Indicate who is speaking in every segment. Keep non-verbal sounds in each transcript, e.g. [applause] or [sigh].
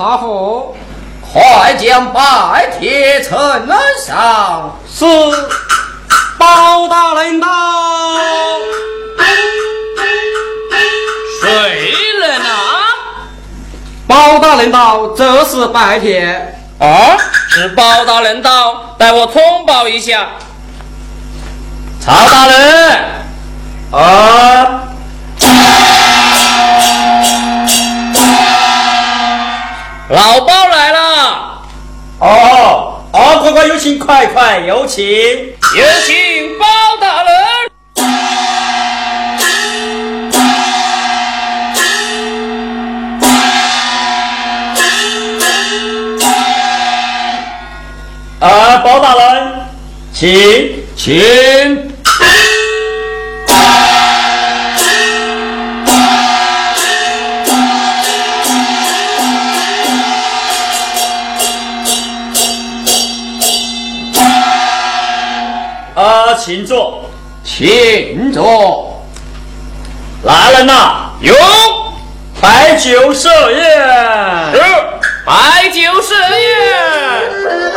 Speaker 1: 大伙
Speaker 2: 快将白铁城南上
Speaker 1: 是包大人到
Speaker 3: 谁人呐？
Speaker 1: 包大人到这是白铁。
Speaker 3: 啊是包大人到待我通报一下。
Speaker 2: 曹大人。啊。
Speaker 3: 老包来了！
Speaker 2: 哦，好，快快有请，快快有请，
Speaker 3: 有请包大人。
Speaker 2: 啊，包大人，请请。请坐。请坐。来了呐
Speaker 3: 有
Speaker 2: 白酒设宴。
Speaker 3: 白酒设宴。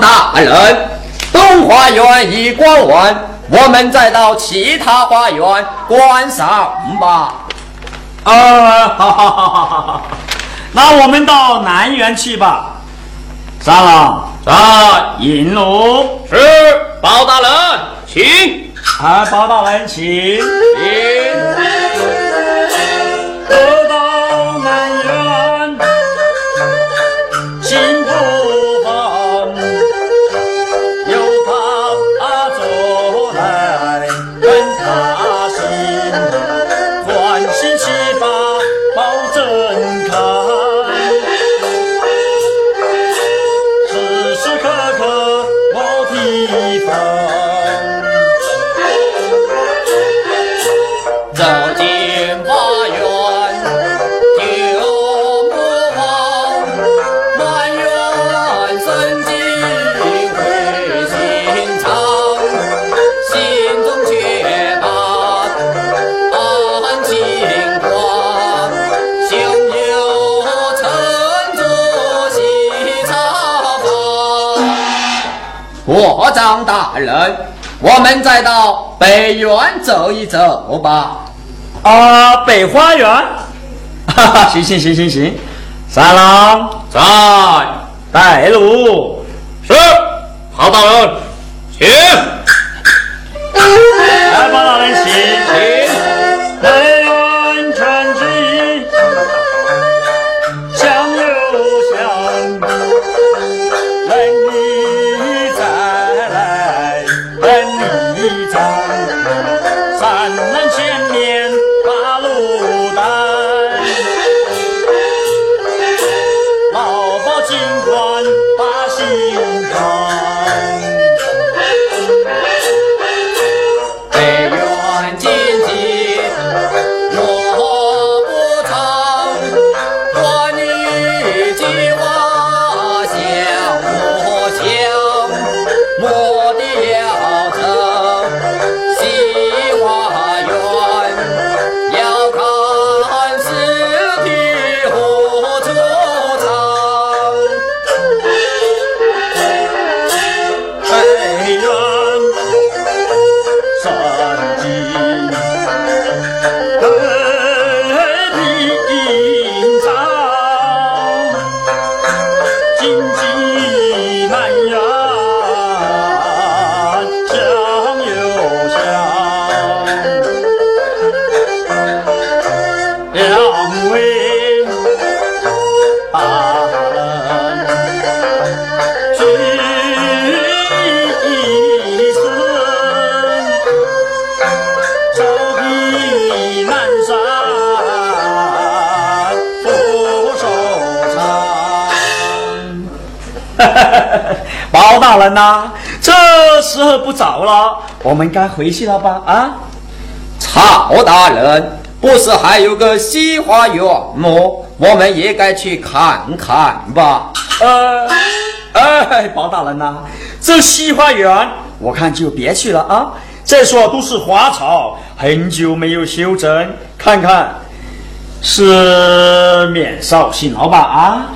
Speaker 2: 大人，
Speaker 4: 东花园
Speaker 2: 已逛完，我们再到其他花园观赏吧。
Speaker 3: 啊，好好好好好好，那我们到南园去吧。三郎，
Speaker 5: 在
Speaker 3: 引路。
Speaker 5: 是包大人，请。
Speaker 3: 啊，包大人，请。得我
Speaker 2: 们再到北园走一走吧。
Speaker 3: 啊，北花园，[laughs] 哈哈，行行行行行，三郎
Speaker 5: 在
Speaker 3: 带路。
Speaker 5: 是好大人，请。
Speaker 3: 来，包大人请请。[laughs] 包大人呐、这时候不早了，我们该回去了吧？啊，
Speaker 2: 曹大人，不是还有个西花园吗？我们也该去看看吧。
Speaker 3: 呃，哎，包大人呐、这西花园我看就别去了啊。再说都是花草，很久没有修整，看看是免绍兴老板？啊，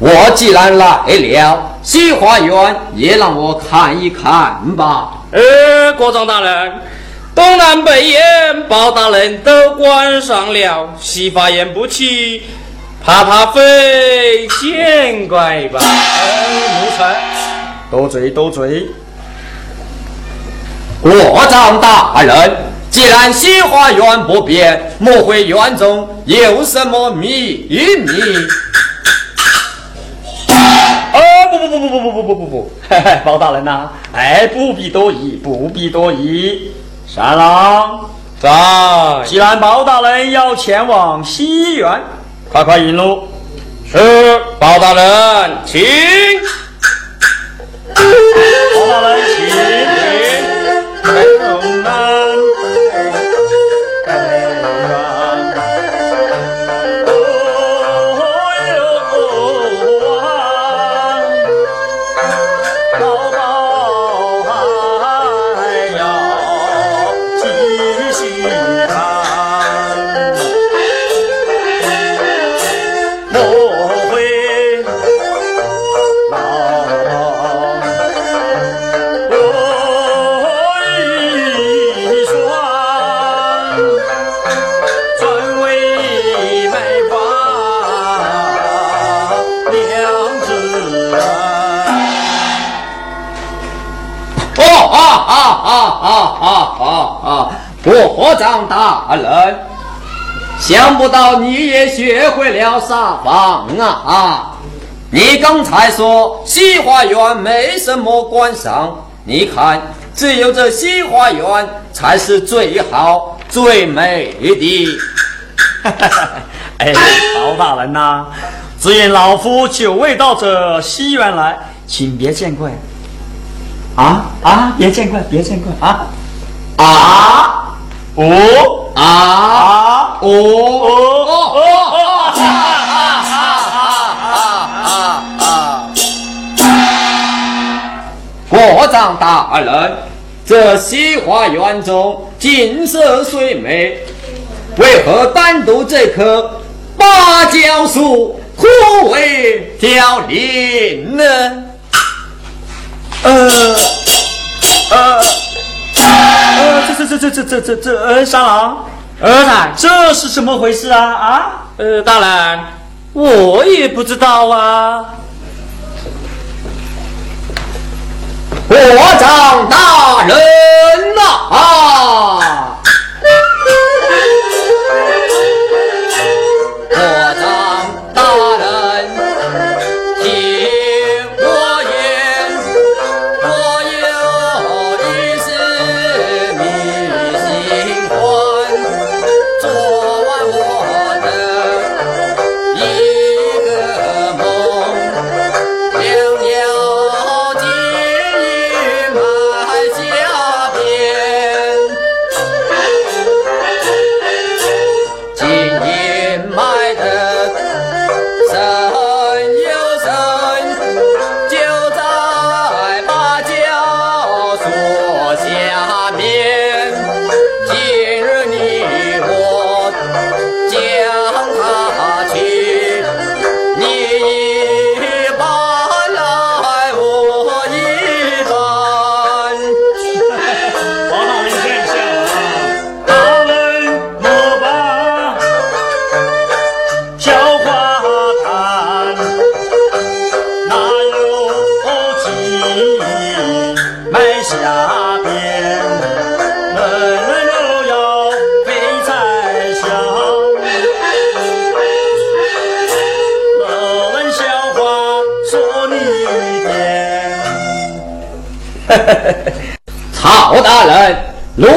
Speaker 2: 我既然来了，西花园也让我看一看吧。
Speaker 5: 呃，国丈大人，东南北院包大人都关上了，西花园不去，怕怕飞见怪吧？
Speaker 3: 奴才多嘴多嘴。
Speaker 2: 国丈大人，既然西花园不变，莫非园中有什么秘密？
Speaker 3: 不不不不不不不不不不，嘿嘿，包大人呐，哎，不必多疑，不必多疑。三郎
Speaker 5: 在。
Speaker 3: 既然包大人要前往西园，快快引路。
Speaker 5: 是，包大人，请。
Speaker 3: 包大人，请。
Speaker 2: 国长大人，想不到你也学会了撒谎啊！你刚才说西花园没什么观赏，你看，只有这西花园才是最好最美的。[laughs]
Speaker 3: 哎，曹大人呐，只因老夫久未到这西园来，请别见怪。啊啊，别见怪，别见怪啊啊！哦啊哦哦哦哦！哈哈
Speaker 2: 哈哈哈！国丈大人，这西花园中景色虽美，为何单独这棵芭蕉树枯萎凋零呢？
Speaker 3: 呃呃。这这这这这这这呃，三郎，
Speaker 5: 儿子，
Speaker 3: 这是怎么回事啊？啊？
Speaker 5: 呃，大人，我也不知道啊。
Speaker 2: 我长大人呐！啊！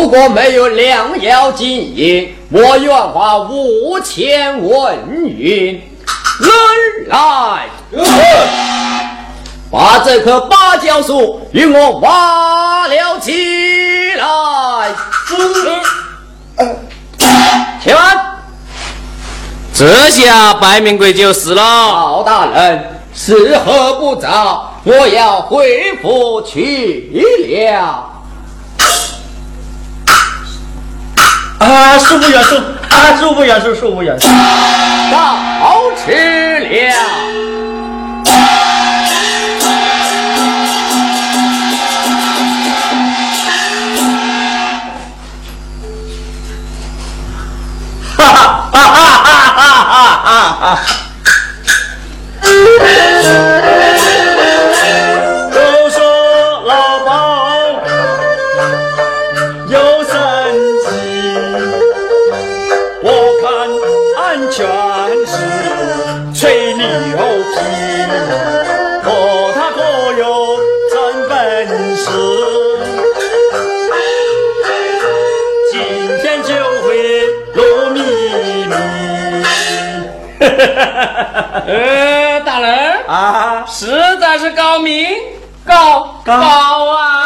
Speaker 2: 如果没有良药金银，我愿花五千文银。人来，把这棵芭蕉树与我挖了起来。且慢，
Speaker 5: 这下白明贵就死了。
Speaker 2: 曹大人，时候不早。我要回府去了。
Speaker 3: 啊，恕不远恕，啊，舒服远恕，恕不远恕。
Speaker 2: 到迟了。
Speaker 3: 哈哈哈哈哈哈哈！全哈，[laughs] 呃，大人啊，
Speaker 5: 实在是高明，高高啊。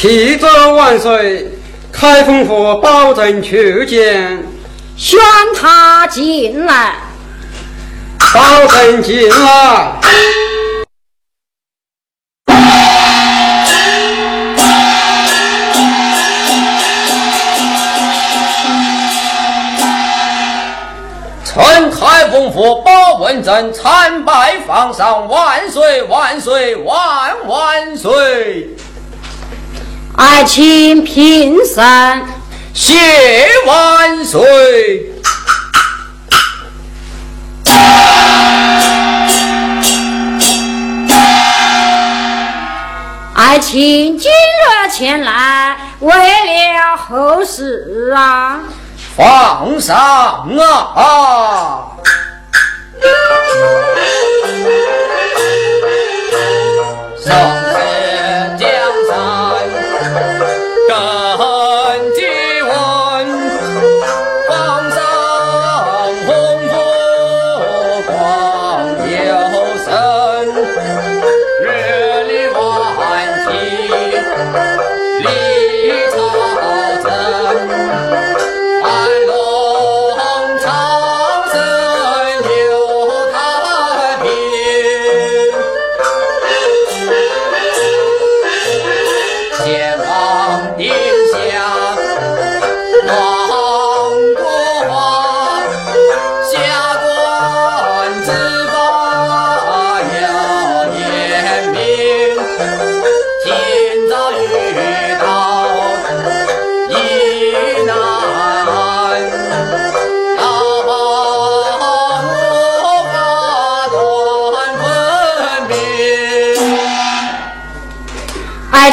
Speaker 1: 启奏万岁，开封府保证去见，
Speaker 6: 宣他进来。
Speaker 1: 保证进来。
Speaker 2: 臣开封府包文正参拜皇上，万岁万岁万万岁！
Speaker 6: 爱卿平身，
Speaker 2: 谢万岁！
Speaker 6: 爱卿今日前来，为了何事啊？
Speaker 2: 皇上啊！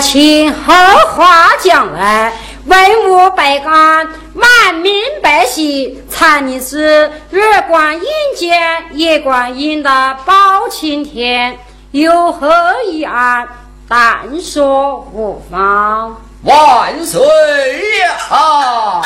Speaker 6: 请后话将来，文武百官、万民百姓，参你是日观阴间，夜观阴的包青天，有何一案，但说无妨。
Speaker 2: 万岁呀！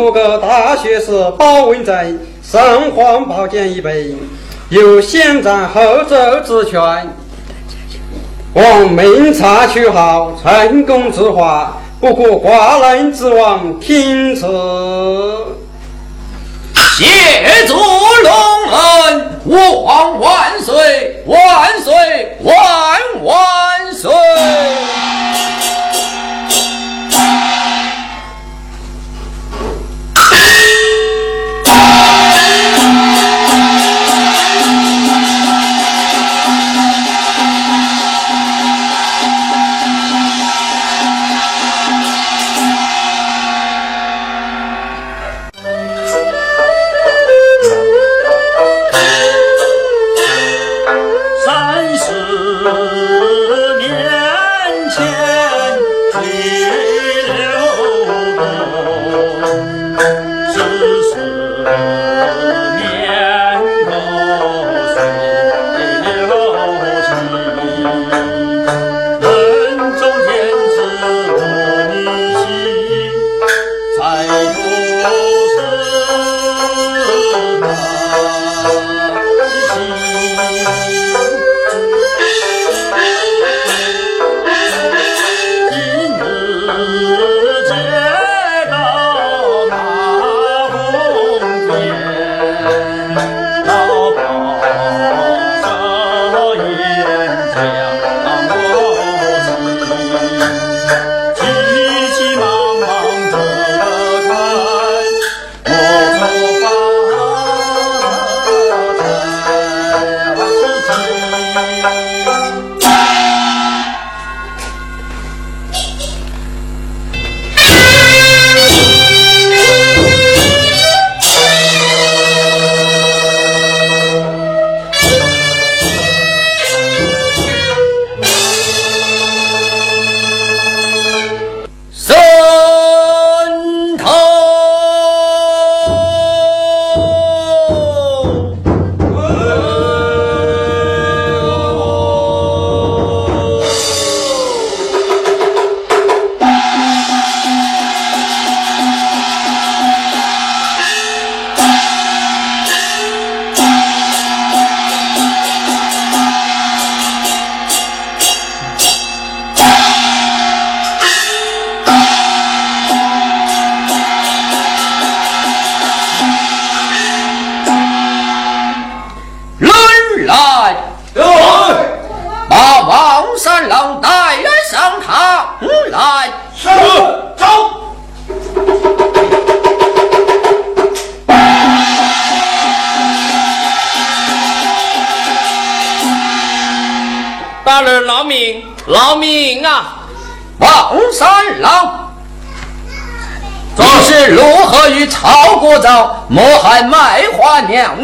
Speaker 1: 图个大学士包文正上皇宝剑一杯，有先斩后奏之权。望明察秋毫，成功之化，不顾寡人之望，听此。
Speaker 3: 谢主隆恩，王万岁，万岁，万万岁！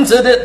Speaker 3: 花娘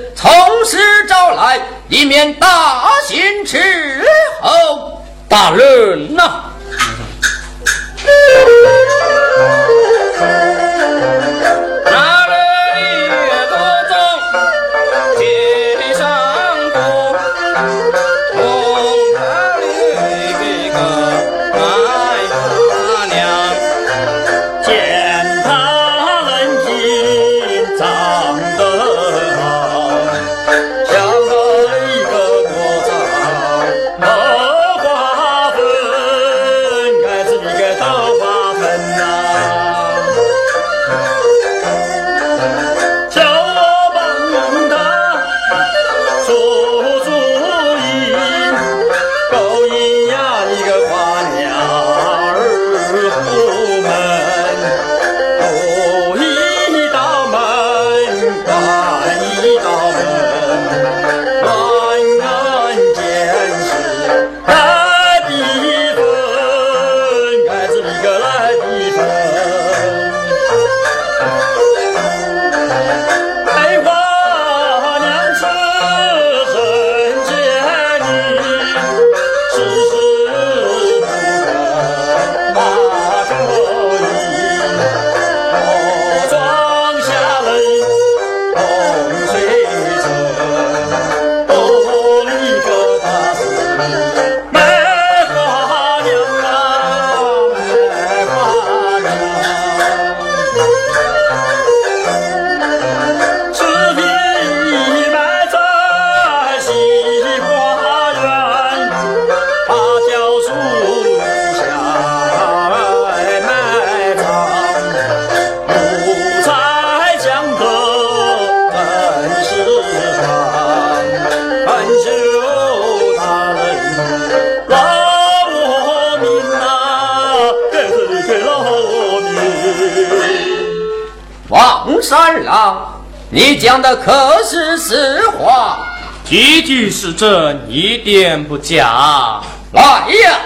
Speaker 2: 你讲的可是实话？
Speaker 5: 句句是真，一点不假。
Speaker 2: 来呀，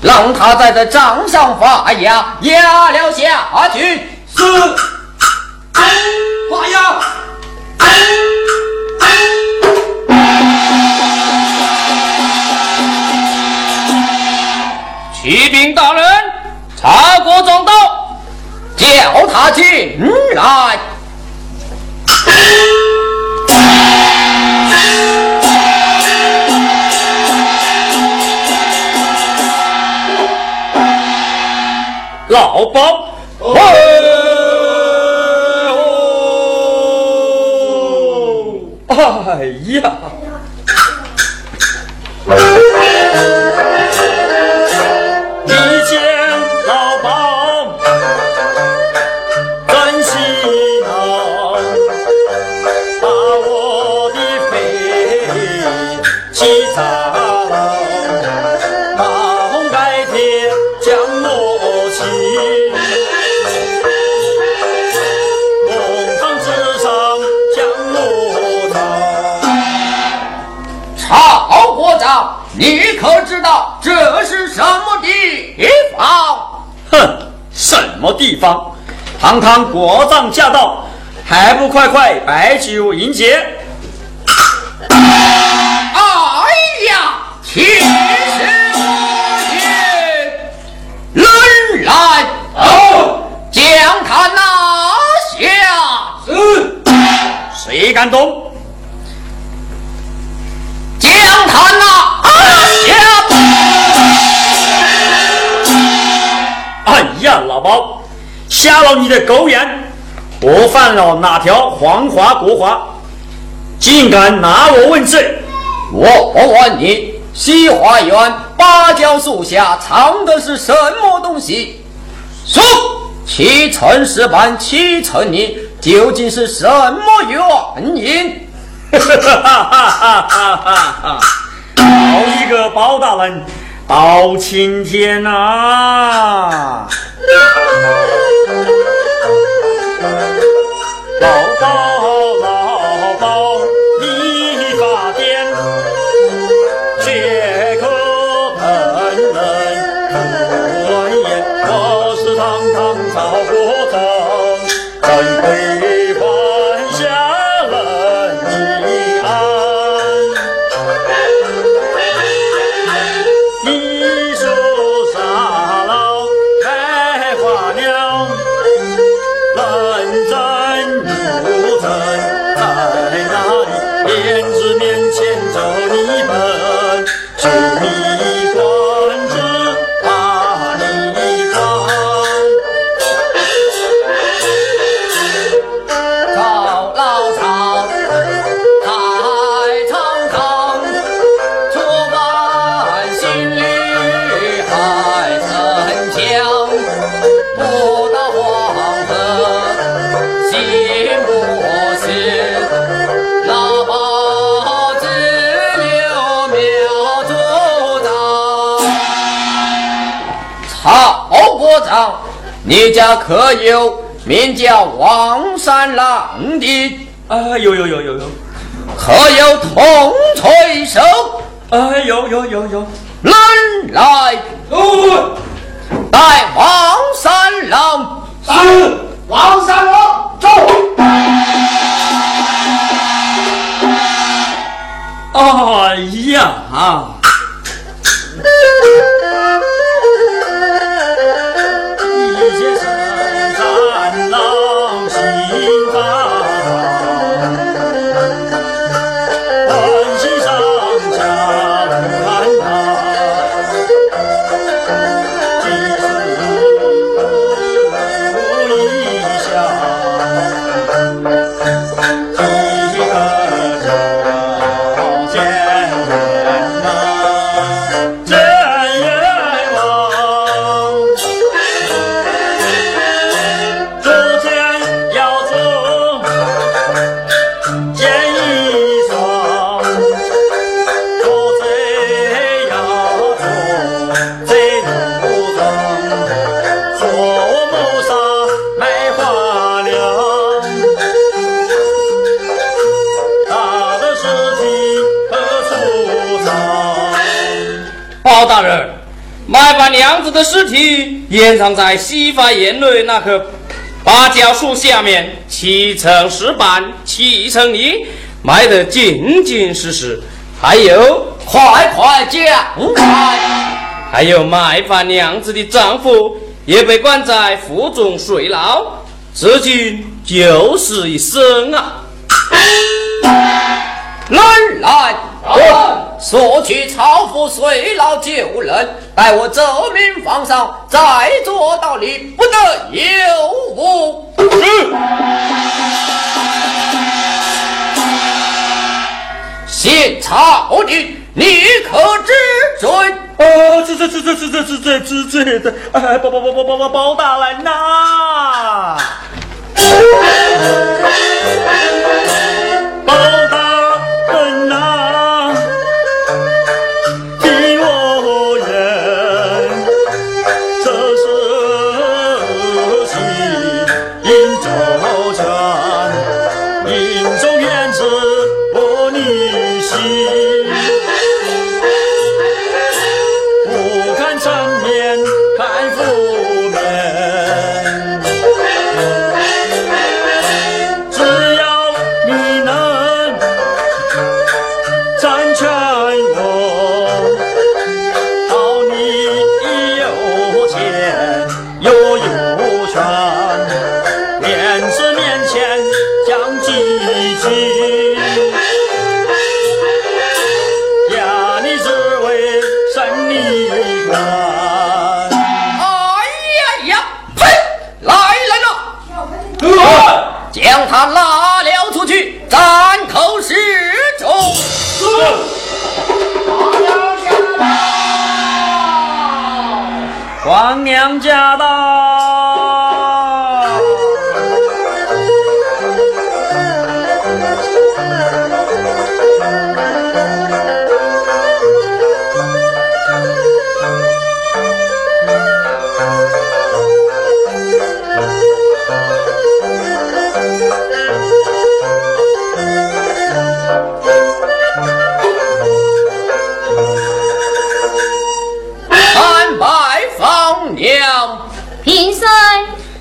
Speaker 2: 让他在这掌上发芽，压了下去。
Speaker 1: 是，发压。
Speaker 5: 启禀大人，查国庄到，
Speaker 2: 叫他进来。
Speaker 5: 老包。
Speaker 1: 哦哎呀！
Speaker 2: 可知道这是什么地方？
Speaker 3: 哼，什么地方？堂堂国丈驾到，还不快快摆酒迎接？
Speaker 2: 哎呀，天师我也，人来，将他拿下。
Speaker 3: 是，谁敢动？
Speaker 2: 将他
Speaker 3: 呀，老包，瞎了你的狗眼！我犯了哪条黄华国法？竟敢拿我问罪！
Speaker 2: 我问你，西花园芭蕉树下藏的是什么东西？说，七成石板，七成泥究竟是什么原因？
Speaker 3: 哈哈哈哈哈哈！好一个包大人，包青天呐！[laughs] 老包你
Speaker 2: 家可有名叫王三郎的？
Speaker 3: 啊，有有有有有，
Speaker 2: 可有铜锤手？
Speaker 3: 啊，有有有有，
Speaker 2: 人来，带王三郎。
Speaker 1: 是王三郎走。
Speaker 3: 哎呀
Speaker 5: 买把娘子的尸体掩藏在西发园内那棵芭蕉树下面，七层石板，七层泥，埋得紧紧实实。还有，
Speaker 2: 快快讲开！
Speaker 5: 还有卖把娘子的丈夫也被关在府中睡牢，至今九死一生啊！
Speaker 2: 来 [laughs] 来，索取曹府随老救人，待我奏明皇上，再做道理，不得有误。现朝廷，你可知罪？
Speaker 3: 哦，知罪知罪知罪知罪知罪的，哎，包包包包包包包大人呐！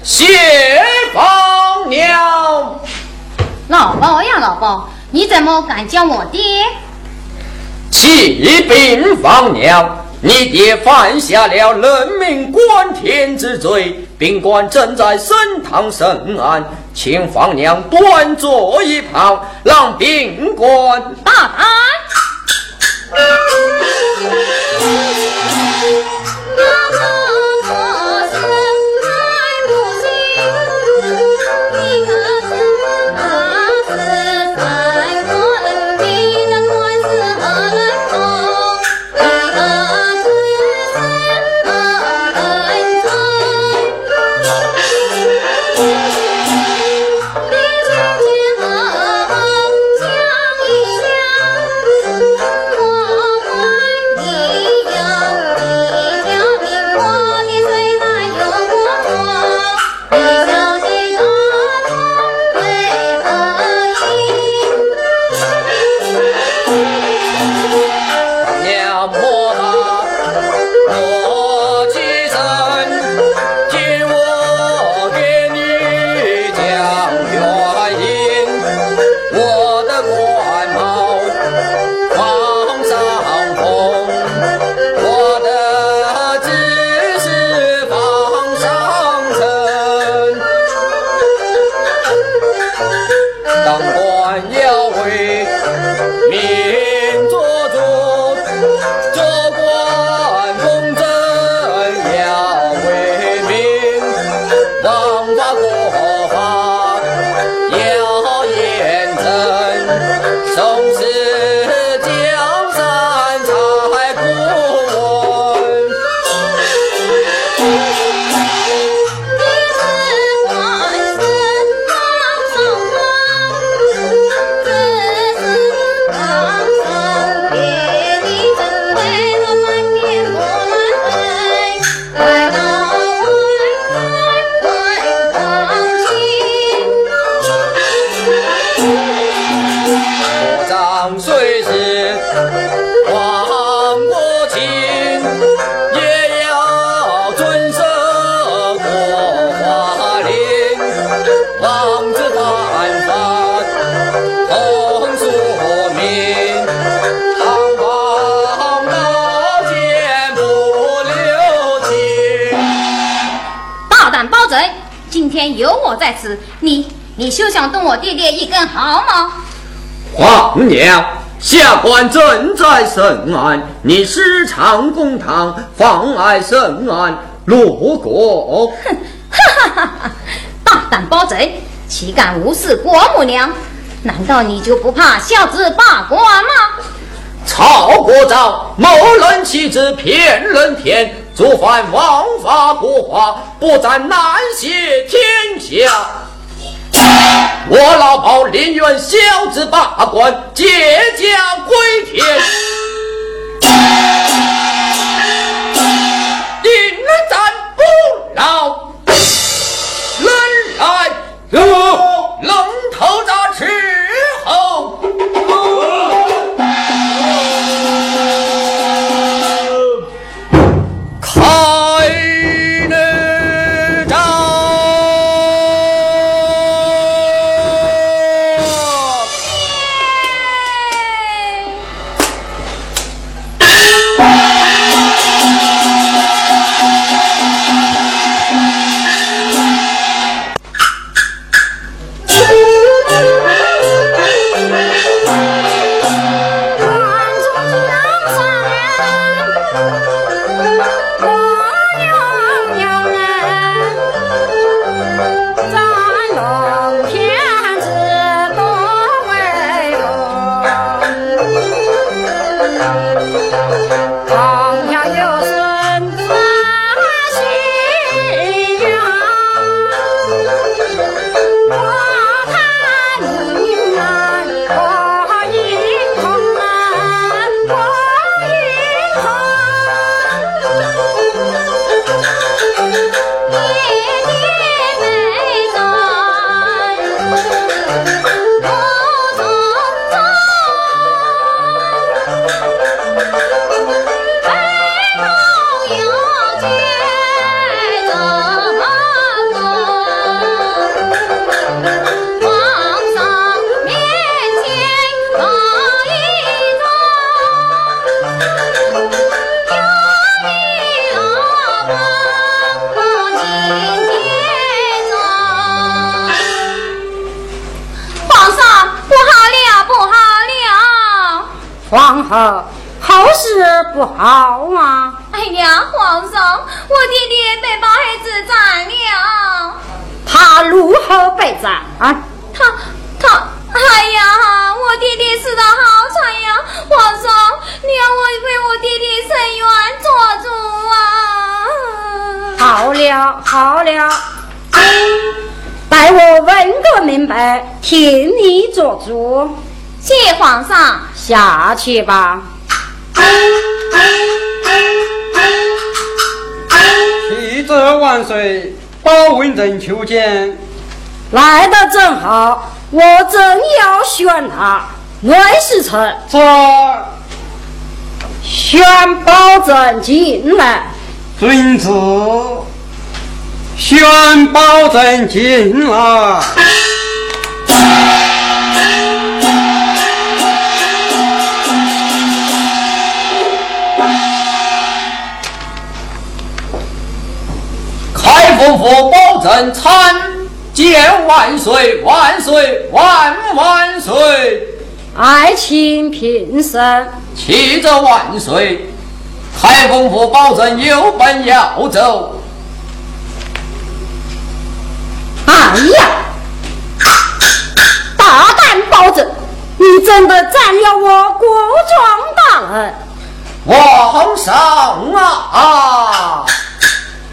Speaker 2: 谢房娘。
Speaker 7: 老包呀，老包，你怎么敢叫我爹？
Speaker 2: 启禀房娘，你爹犯下了人命关天之罪，宾馆正在升堂审案，请房娘端坐一旁，让宾馆
Speaker 7: 大胆！休想动我爹爹一根毫毛！
Speaker 2: 皇娘，下官正在审案，你私藏公堂，妨碍审案，如果
Speaker 7: 哼，哈哈哈哈！大胆包贼，岂敢无视国母娘？难道你就不怕孝子罢官吗？
Speaker 2: 曹国昭谋人妻子骗人天，触犯王法国法，不斩难谢天下。我老包宁愿孝子罢官，借家归田。定斩不饶，人来龙头铡伺候。
Speaker 6: 吗？
Speaker 7: 哎呀，皇上，我爹爹被包黑子斩了。
Speaker 6: 他如何被斩？啊？
Speaker 7: 他他，哎呀，我爹爹死的好惨呀！皇上，你要我为我弟弟伸
Speaker 6: 冤做主啊！好了好了，待我问个明白，替你做主。
Speaker 7: 谢皇上。
Speaker 6: 下去吧。
Speaker 1: 启奏万岁，包文正求见。
Speaker 6: 来的正好，我正要选他魏时臣。
Speaker 1: 这
Speaker 6: 宣保证进来。
Speaker 1: 遵旨。宣保证进来。
Speaker 2: 夫妇保证参见万岁万岁万万岁！
Speaker 6: 爱卿平身。
Speaker 2: 启奏万岁，开封府保证有本要奏。
Speaker 6: 哎呀，大胆保证，你真的占了我国庄大人？
Speaker 2: 皇上啊！家。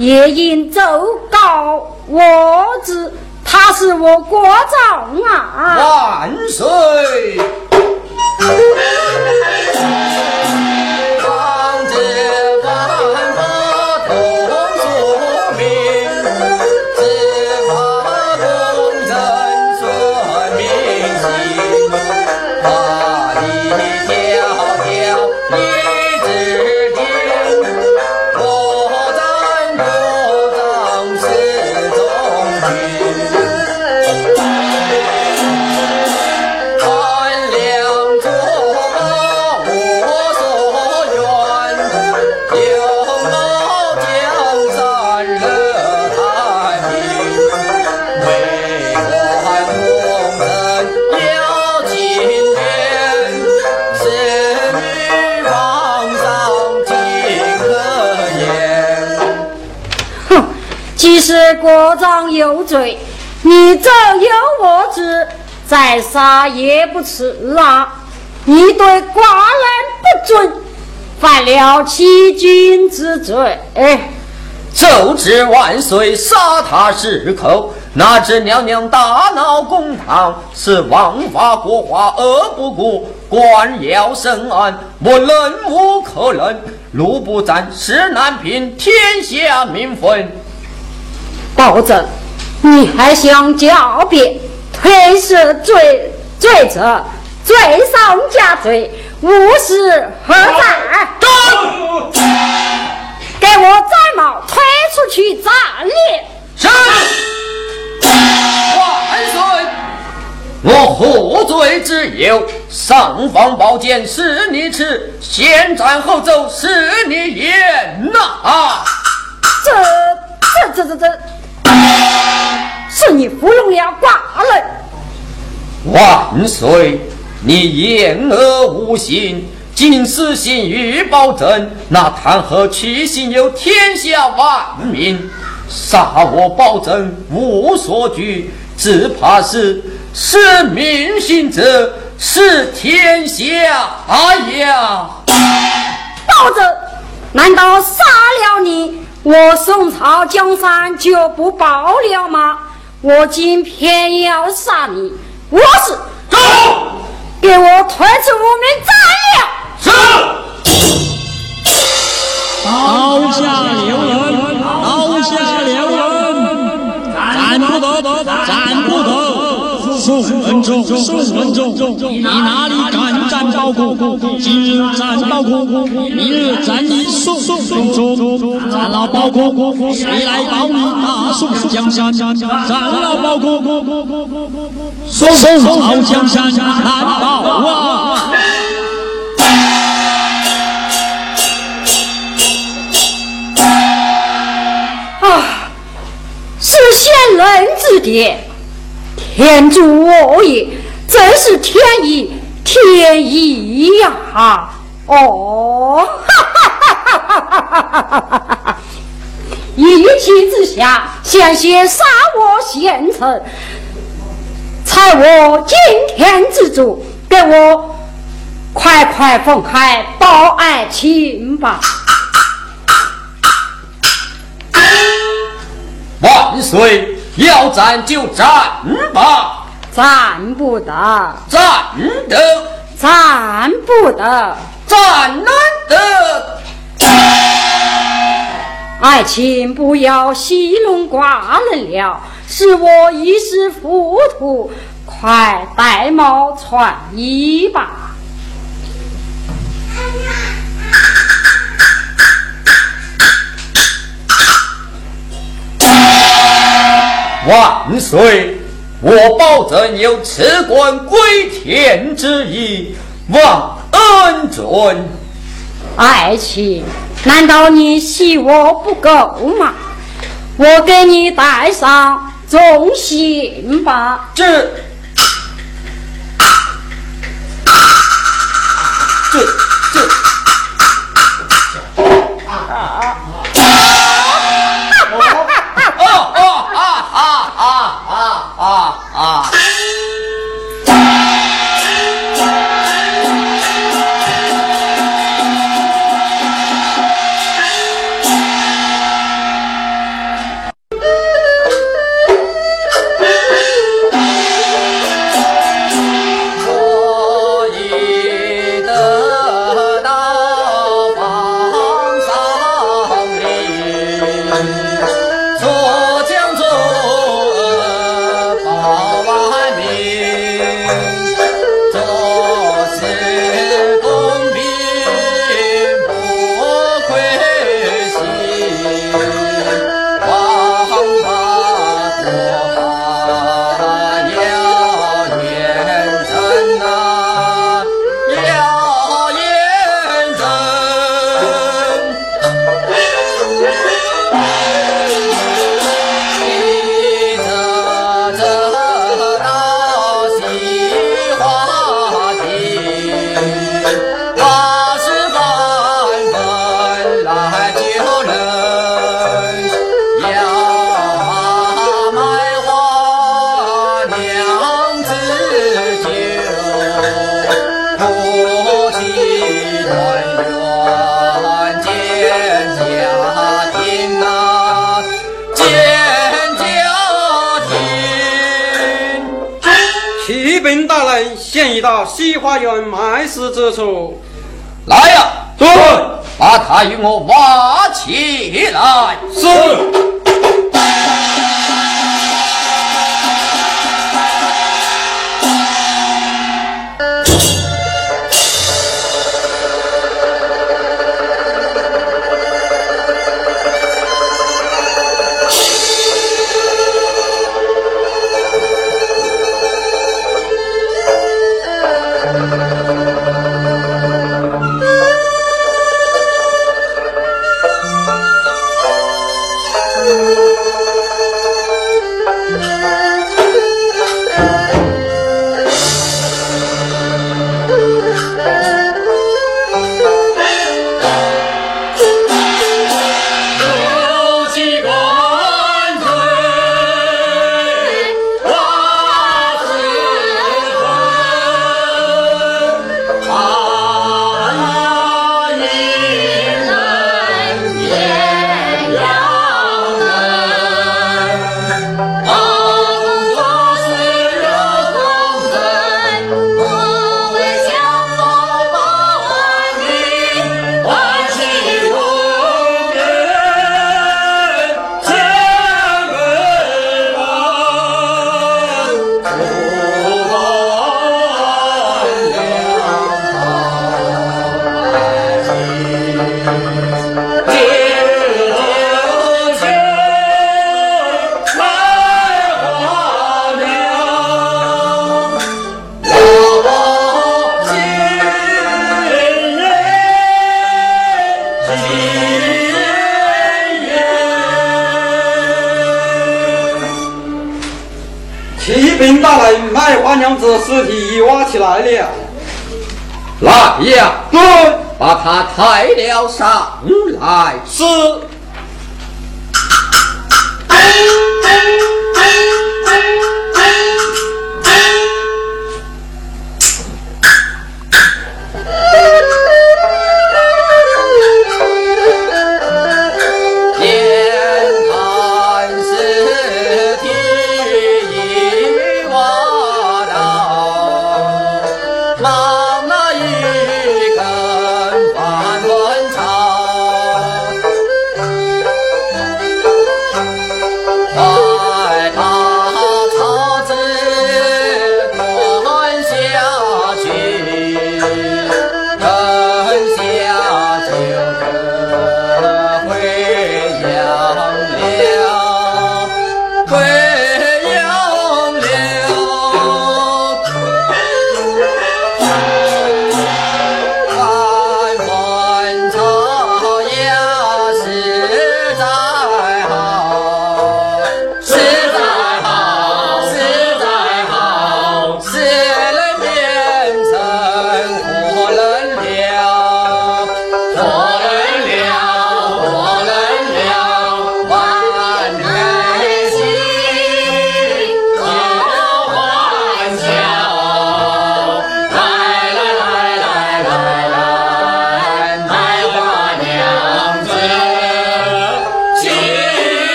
Speaker 6: 也应走告我子。他是我国丈
Speaker 2: 啊！万岁！
Speaker 6: 是国丈有罪，你早有我知，再杀也不迟啊！你对寡人不尊，犯了欺君之罪。
Speaker 2: 奏旨万岁，杀他十口！哪知娘娘大闹公堂，是枉法国法，恶不顾，官要审案，我忍无可忍，路不斩事难平，天下民愤。
Speaker 6: 保证，你还想狡辩，推赦罪罪者，罪上加罪，无事何在？给我摘帽，推出去斩
Speaker 2: 猎！是。万岁！我何罪之有？上方宝剑是你持，先斩后奏是你言呐啊！
Speaker 6: 这这这这这！是你服用了寡人，
Speaker 2: 万岁！你言而无信，尽私心于保证，那谈何取信有天下万民？杀我保证无所惧，只怕是失民心者，失天下呀！
Speaker 6: 保证，难道杀了你？我宋朝江山就不保了吗？我今偏要杀你！我是
Speaker 2: 走，
Speaker 6: 给我推出无名斩
Speaker 2: 了！
Speaker 3: 是，刀下留人，刀下留人，斩不得，斩不得。宋文忠，宋文忠，你哪里敢斩包公？今日斩包公，明日斩你宋文忠。战了包公，谁来保你大宋江山？战了包公，宋朝江山难保啊！
Speaker 6: 啊，是仙人之点。天助我也，真是天意，天意呀！哦，哈哈哈哈！[laughs] 一气之下，险些杀我贤臣，才我今天之主，给我快快放开包爱情吧！
Speaker 2: 万岁！要战就战吧，
Speaker 6: 战不得，
Speaker 2: 战得，
Speaker 6: 战不得，
Speaker 2: 战难得。
Speaker 6: 爱卿不要戏弄寡人了，是我一时糊涂，快戴帽穿衣吧。
Speaker 2: 万岁！我保证有辞官归田之意，望恩准。
Speaker 6: 爱情，难道你喜我不够吗？我给你带上忠信吧。
Speaker 2: 这，这，这。现埋尸之
Speaker 8: 把他抬了上来。
Speaker 2: 是。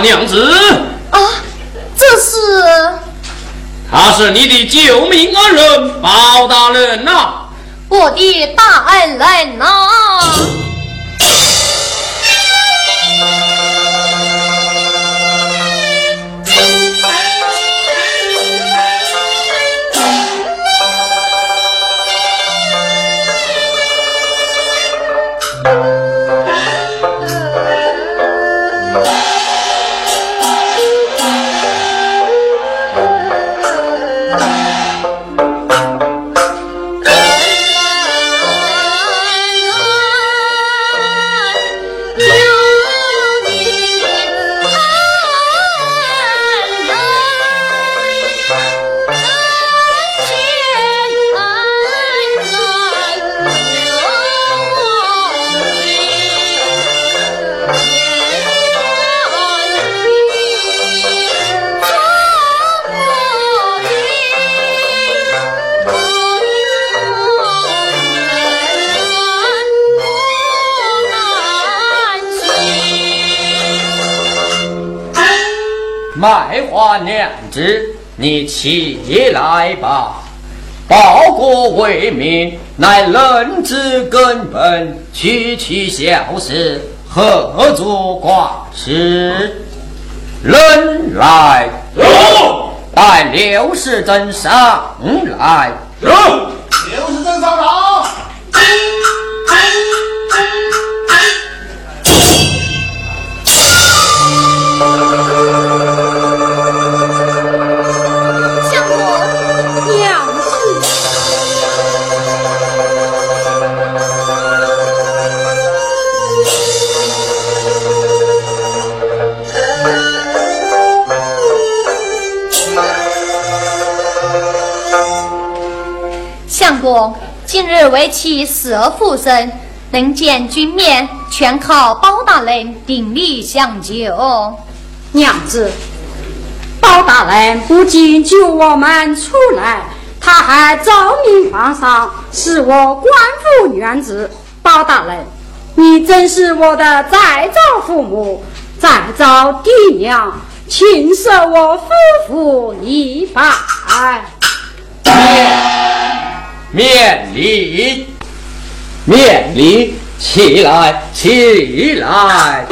Speaker 5: 娘子。
Speaker 7: 啊，这是？
Speaker 5: 他是你的救命恩人包大人呐，
Speaker 7: 我的大恩人呐。
Speaker 2: 卖花娘子，你起来吧。报国为民，乃人之根本，区区小事，何足挂齿？人来，带刘世珍上来。
Speaker 9: 刘世珍上场。
Speaker 7: 今日为其死而复生，能见君面，全靠包大人鼎力相救。
Speaker 6: 娘子，包大人不仅救我们出来，他还奏明皇上，是我官复原职。包大人，你真是我的再造父母，再造爹娘，请赦我夫妇一拜。
Speaker 2: 面礼，面礼，起来，起来。